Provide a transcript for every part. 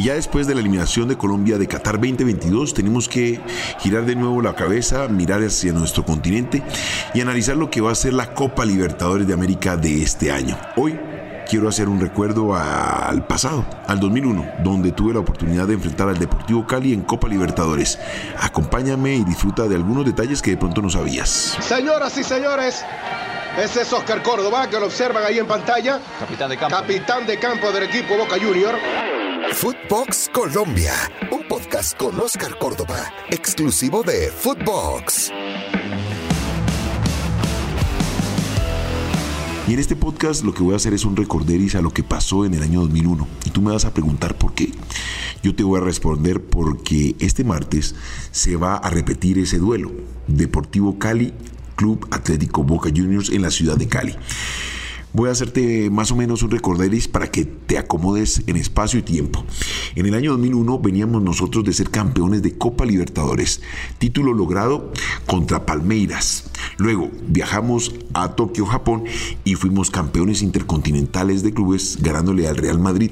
Y ya después de la eliminación de Colombia de Qatar 2022, tenemos que girar de nuevo la cabeza, mirar hacia nuestro continente y analizar lo que va a ser la Copa Libertadores de América de este año. Hoy quiero hacer un recuerdo al pasado, al 2001, donde tuve la oportunidad de enfrentar al Deportivo Cali en Copa Libertadores. Acompáñame y disfruta de algunos detalles que de pronto no sabías. Señoras y señores, ese es Oscar Córdoba, que lo observan ahí en pantalla. Capitán de campo. Capitán de campo del equipo Boca Junior. Footbox Colombia, un podcast con Oscar Córdoba, exclusivo de Footbox. Y en este podcast lo que voy a hacer es un recorderis a lo que pasó en el año 2001. Y tú me vas a preguntar por qué. Yo te voy a responder porque este martes se va a repetir ese duelo. Deportivo Cali, Club Atlético Boca Juniors en la ciudad de Cali. Voy a hacerte más o menos un recorderis para que te acomodes en espacio y tiempo. En el año 2001 veníamos nosotros de ser campeones de Copa Libertadores, título logrado contra Palmeiras. Luego viajamos a Tokio, Japón y fuimos campeones intercontinentales de clubes ganándole al Real Madrid.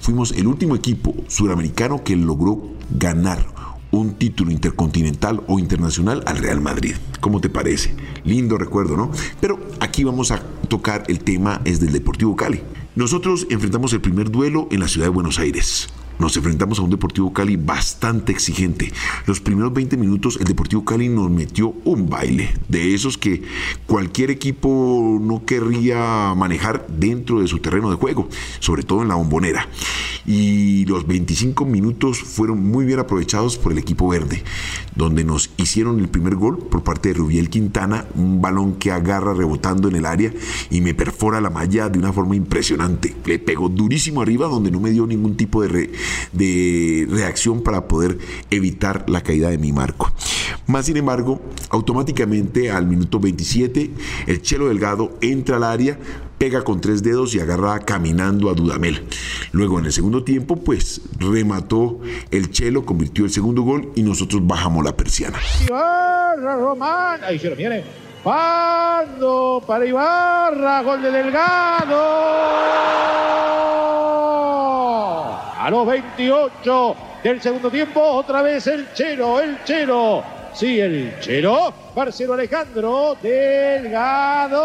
Fuimos el último equipo suramericano que logró ganar un título intercontinental o internacional al Real Madrid. ¿Cómo te parece? Lindo recuerdo, ¿no? Pero aquí vamos a tocar el tema es del Deportivo Cali. Nosotros enfrentamos el primer duelo en la ciudad de Buenos Aires nos enfrentamos a un Deportivo Cali bastante exigente. Los primeros 20 minutos el Deportivo Cali nos metió un baile de esos que cualquier equipo no querría manejar dentro de su terreno de juego, sobre todo en la bombonera. Y los 25 minutos fueron muy bien aprovechados por el equipo verde, donde nos hicieron el primer gol por parte de Rubiel Quintana, un balón que agarra rebotando en el área y me perfora la malla de una forma impresionante. Le pegó durísimo arriba donde no me dio ningún tipo de, re de reacción para poder evitar la caída de mi marco. Más sin embargo, automáticamente al minuto 27, el Chelo Delgado entra al área, pega con tres dedos y agarra caminando a Dudamel. Luego en el segundo tiempo, pues remató el Chelo, convirtió el segundo gol y nosotros bajamos la persiana. Román, ahí se lo viene. Pando para Ibarra, gol de Delgado. A los 28 del segundo tiempo, otra vez el Chero, el Chero. Sí, el Chero. Marcelo Alejandro Delgado.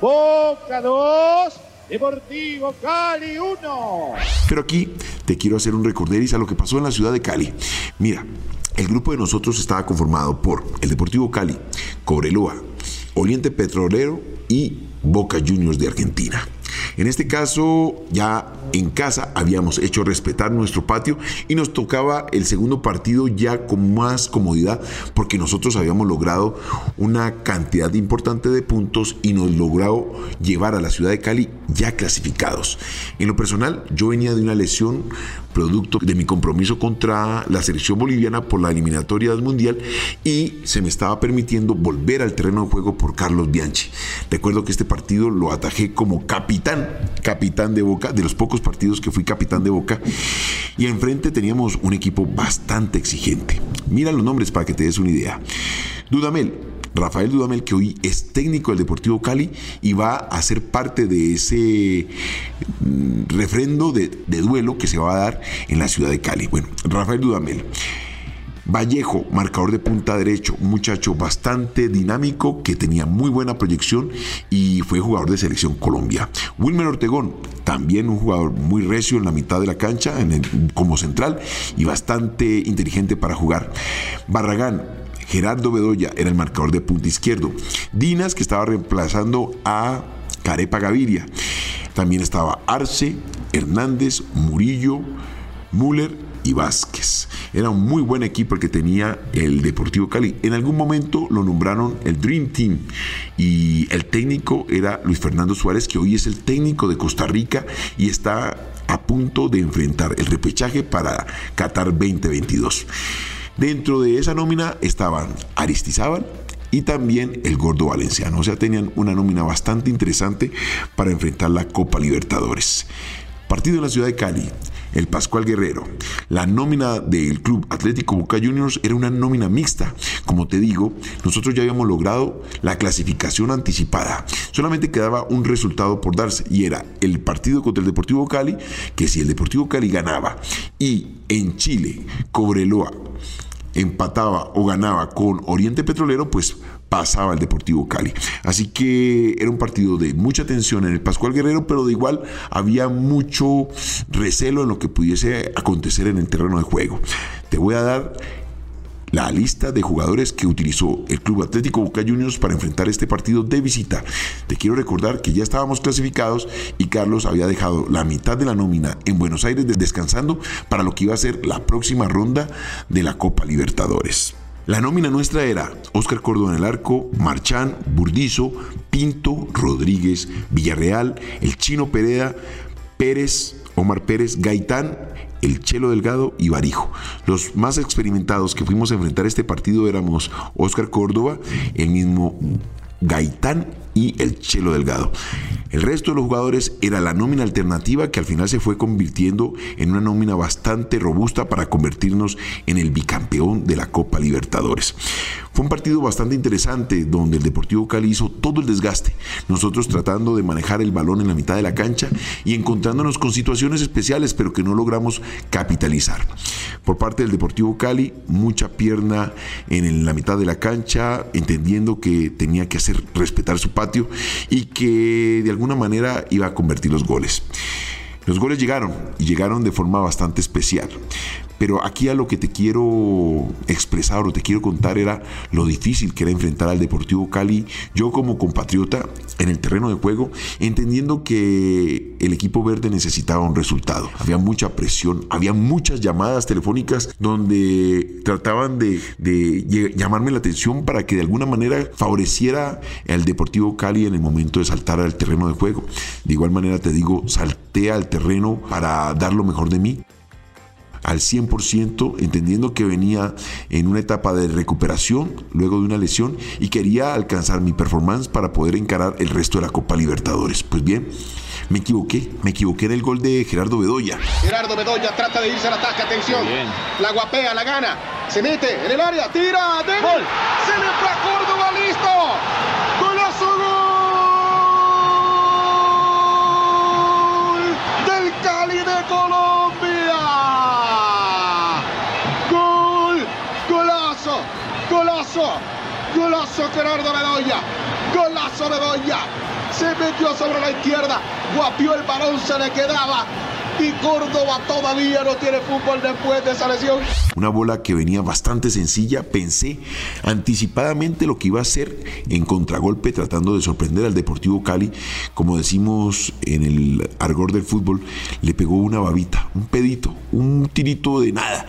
Boca 2. Deportivo Cali 1. Pero aquí te quiero hacer un recorderis a lo que pasó en la ciudad de Cali. Mira, el grupo de nosotros estaba conformado por el Deportivo Cali, Cobreloa, Oriente Petrolero y Boca Juniors de Argentina. En este caso, ya en casa habíamos hecho respetar nuestro patio y nos tocaba el segundo partido ya con más comodidad porque nosotros habíamos logrado una cantidad importante de puntos y nos logró llevar a la ciudad de Cali ya clasificados. En lo personal, yo venía de una lesión producto de mi compromiso contra la selección boliviana por la eliminatoria Mundial y se me estaba permitiendo volver al terreno de juego por Carlos Bianchi. Recuerdo que este partido lo atajé como capitán, capitán de Boca, de los pocos partidos que fui capitán de Boca, y enfrente teníamos un equipo bastante exigente. Mira los nombres para que te des una idea. Dudamel, Rafael Dudamel, que hoy es técnico del Deportivo Cali y va a ser parte de ese mm, refrendo de, duelo que se va a dar en la ciudad de Cali. Bueno, Rafael Dudamel. Vallejo, marcador de punta derecho, muchacho bastante dinámico que tenía muy buena proyección y fue jugador de selección Colombia. Wilmer Ortegón, también un jugador muy recio en la mitad de la cancha como central y bastante inteligente para jugar. Barragán, Gerardo Bedoya era el marcador de punta izquierdo. Dinas, que estaba reemplazando a Carepa Gaviria. También estaba Arce, Hernández, Murillo, Müller y Vázquez. Era un muy buen equipo el que tenía el Deportivo Cali. En algún momento lo nombraron el Dream Team y el técnico era Luis Fernando Suárez, que hoy es el técnico de Costa Rica y está a punto de enfrentar el repechaje para Qatar 2022. Dentro de esa nómina estaban Aristizábal y también el Gordo Valenciano. O sea, tenían una nómina bastante interesante para enfrentar la Copa Libertadores. Partido en la ciudad de Cali. El Pascual Guerrero. La nómina del Club Atlético Boca Juniors era una nómina mixta. Como te digo, nosotros ya habíamos logrado la clasificación anticipada. Solamente quedaba un resultado por darse y era el partido contra el Deportivo Cali, que si el Deportivo Cali ganaba y en Chile Cobreloa empataba o ganaba con Oriente Petrolero, pues pasaba el Deportivo Cali. Así que era un partido de mucha tensión en el Pascual Guerrero, pero de igual había mucho recelo en lo que pudiese acontecer en el terreno de juego. Te voy a dar la lista de jugadores que utilizó el Club Atlético Boca Juniors para enfrentar este partido de visita. Te quiero recordar que ya estábamos clasificados y Carlos había dejado la mitad de la nómina en Buenos Aires descansando para lo que iba a ser la próxima ronda de la Copa Libertadores. La nómina nuestra era Oscar Córdoba en el arco, Marchán, Burdizo, Pinto, Rodríguez, Villarreal, el Chino Pereda, Pérez, Omar Pérez, Gaitán, el Chelo Delgado y Barijo. Los más experimentados que fuimos a enfrentar este partido éramos Oscar Córdoba, el mismo Gaitán y el Chelo Delgado. El resto de los jugadores era la nómina alternativa que al final se fue convirtiendo en una nómina bastante robusta para convertirnos en el bicampeón de la Copa Libertadores. Fue un partido bastante interesante donde el Deportivo Cali hizo todo el desgaste, nosotros tratando de manejar el balón en la mitad de la cancha y encontrándonos con situaciones especiales pero que no logramos capitalizar. Por parte del Deportivo Cali, mucha pierna en la mitad de la cancha, entendiendo que tenía que hacer respetar su patio y que de alguna manera iba a convertir los goles. Los goles llegaron y llegaron de forma bastante especial. Pero aquí a lo que te quiero expresar o te quiero contar era lo difícil que era enfrentar al Deportivo Cali. Yo como compatriota en el terreno de juego, entendiendo que el equipo verde necesitaba un resultado. Había mucha presión, había muchas llamadas telefónicas donde trataban de, llamarme la atención para que de alguna manera favoreciera al Deportivo Cali en el momento de saltar al terreno de juego. De igual manera te digo, salté al terreno para dar lo mejor de mí al 100%, entendiendo que venía en una etapa de recuperación luego de una lesión y quería alcanzar mi performance para poder encarar el resto de la Copa Libertadores. Pues bien, me equivoqué, me equivoqué en el gol de Gerardo Bedoya. Gerardo Bedoya trata de irse al ataque, atención. La guapea, la gana, se mete en el área, tira, de gol. Se le fue a Córdoba, listo. Golazo, gol del Cali de Colombia. Golazo Gerardo Bedoya. Golazo Bedoya. Se metió sobre la izquierda, guapió el balón, se le quedaba y Córdoba todavía no tiene fútbol después de esa lesión. Una bola que venía bastante sencilla, pensé anticipadamente lo que iba a hacer en contragolpe tratando de sorprender al Deportivo Cali, como decimos en el argor del fútbol, le pegó una babita, un pedito, un tirito de nada.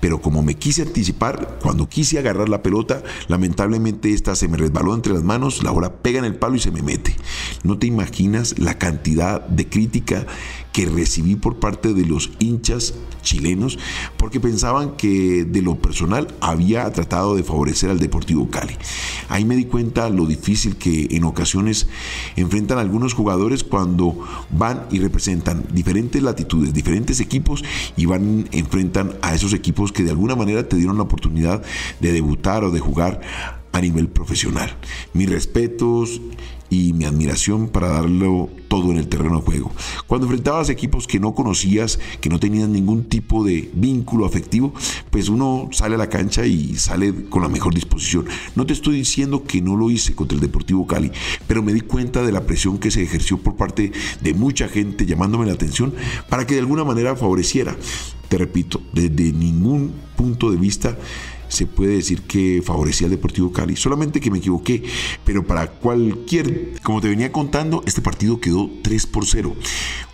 Pero como me quise anticipar, cuando quise agarrar la pelota, lamentablemente esta se me resbaló entre las manos, la bola pega en el palo y se me mete. No te imaginas la cantidad de crítica que recibí por parte de los hinchas chilenos porque pensaban que de lo personal había tratado de favorecer al Deportivo Cali. Ahí me di cuenta lo difícil que en ocasiones enfrentan algunos jugadores cuando van y representan diferentes latitudes, diferentes equipos y van enfrentan a esos equipos que de alguna manera te dieron la oportunidad de debutar o de jugar a nivel profesional. Mis respetos y mi admiración para darlo todo en el terreno de juego. Cuando enfrentabas equipos que no conocías, que no tenían ningún tipo de vínculo afectivo, pues uno sale a la cancha y sale con la mejor disposición. No te estoy diciendo que no lo hice contra el Deportivo Cali, pero me di cuenta de la presión que se ejerció por parte de mucha gente llamándome la atención para que de alguna manera favoreciera. Te repito, desde ningún punto de vista se puede decir que favorecía al Deportivo Cali. Solamente que me equivoqué, pero para cualquier, como te venía contando, este partido quedó 3 por 0.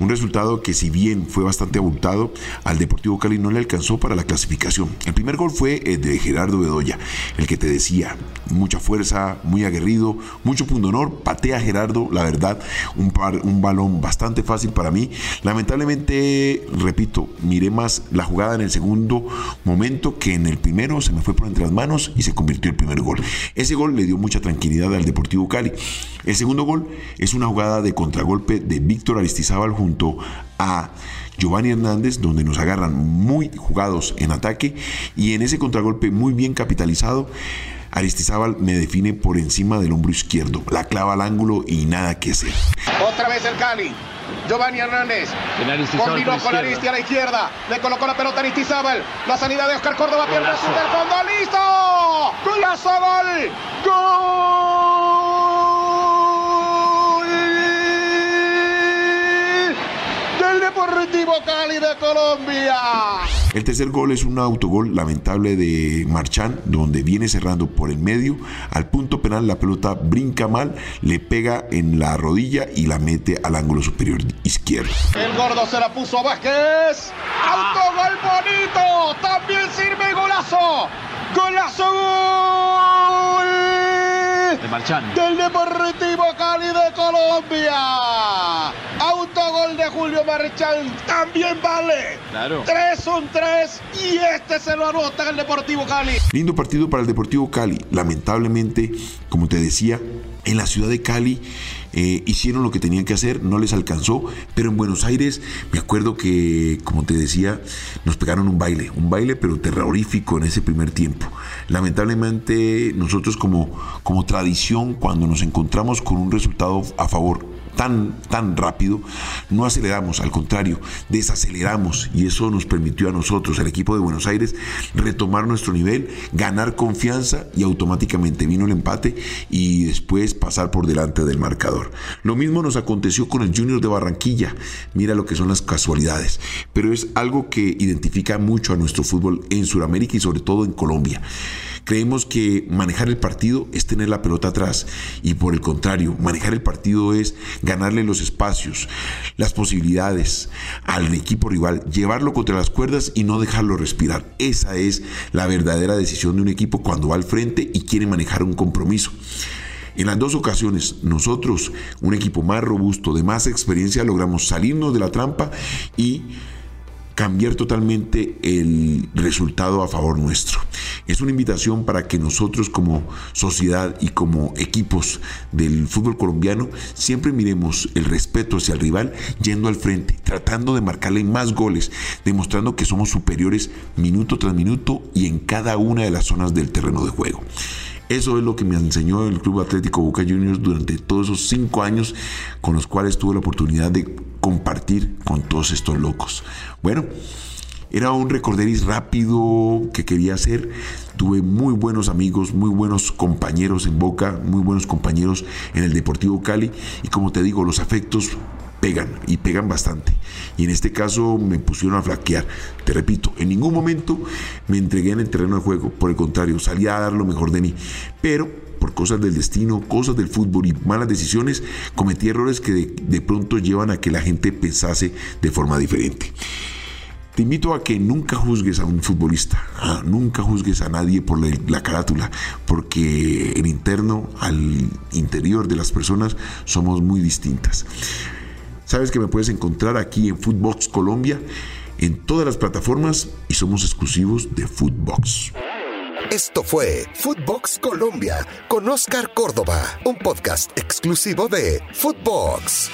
Un resultado que si bien fue bastante abultado, al Deportivo Cali no le alcanzó para la clasificación. El primer gol fue el de Gerardo Bedoya, el que te decía, mucha fuerza, muy aguerrido, mucho punto honor, patea Gerardo, la verdad, un, par, un balón bastante fácil para mí. Lamentablemente, repito, miré más la jugada en el segundo momento que en el primero, se me fue por entre las manos y se convirtió el primer gol. Ese gol le dio mucha tranquilidad al Deportivo Cali. El segundo gol es una jugada de contragolpe de Víctor Aristizábal junto a Giovanni Hernández, donde nos agarran muy jugados en ataque y en ese contragolpe muy bien capitalizado. Aristizábal me define por encima del hombro izquierdo, la clava al ángulo y nada que hacer. Otra vez el Cali. Giovanni Hernández. Combinó con Aristi a la izquierda. Le colocó la pelota a Aristizábal. La salida de Oscar Córdoba. Pierde el fondo. ¡Listo! ¡Golazo gol! ¡Gol! Del Deportivo Cali de Colombia. El tercer gol es un autogol lamentable de Marchán, donde viene cerrando por el medio. Al punto penal la pelota brinca mal, le pega en la rodilla y la mete al ángulo superior izquierdo. El gordo se la puso a Vázquez. Autogol bonito. También sirve golazo. Golazo gol. De Marchán. Del Deportivo Cali de Colombia. De Julio Marchán. También vale. Claro. 3 un 3 y este se lo anota el Deportivo Cali. Lindo partido para el Deportivo Cali. Lamentablemente, como te decía, en la ciudad de Cali eh, hicieron lo que tenían que hacer, no les alcanzó, pero en Buenos Aires me acuerdo que, como te decía, nos pegaron un baile, un baile pero terrorífico en ese primer tiempo. Lamentablemente nosotros como, como tradición, cuando nos encontramos con un resultado a favor, tan, tan rápido, no aceleramos, al contrario, desaceleramos y eso nos permitió a nosotros, el equipo de Buenos Aires, retomar nuestro nivel, ganar confianza y automáticamente vino el empate y después pasar por delante del marcador. Lo mismo nos aconteció con el Junior de Barranquilla, mira lo que son las casualidades, pero es algo que identifica mucho a nuestro fútbol en Sudamérica y sobre todo en Colombia. Creemos que manejar el partido es tener la pelota atrás y por el contrario, manejar el partido es ganarle los espacios, las posibilidades al equipo rival, llevarlo contra las cuerdas y no dejarlo respirar. Esa es la verdadera decisión de un equipo cuando va al frente y quiere manejar un compromiso. En las dos ocasiones, nosotros, un equipo más robusto, de más experiencia, logramos salirnos de la trampa y cambiar totalmente el resultado a favor nuestro. Es una invitación para que nosotros como sociedad y como equipos del fútbol colombiano siempre miremos el respeto hacia el rival yendo al frente, tratando de marcarle más goles, demostrando que somos superiores minuto tras minuto y en cada una de las zonas del terreno de juego. Eso es lo que me enseñó el Club Atlético Boca Juniors durante todos esos cinco años con los cuales tuve la oportunidad de compartir con todos estos locos. Bueno, era un recorderis rápido que quería hacer. Tuve muy buenos amigos, muy buenos compañeros en Boca, muy buenos compañeros en el Deportivo Cali. Y como te digo, los afectos pegan y pegan bastante. Y en este caso me pusieron a flaquear. Te repito, en ningún momento me entregué en el terreno de juego. Por el contrario, salí a dar lo mejor de mí. Pero por cosas del destino, cosas del fútbol y malas decisiones, cometí errores que de, pronto llevan a que la gente pensase de forma diferente. Te invito a que nunca juzgues a un futbolista, nunca juzgues a nadie por la, la, carátula, porque el interno al interior de las personas somos muy distintas. Sabes que me puedes encontrar aquí en Footbox Colombia, en todas las plataformas y somos exclusivos de Footbox. Esto fue Footbox Colombia con Oscar Córdoba, un podcast exclusivo de Footbox.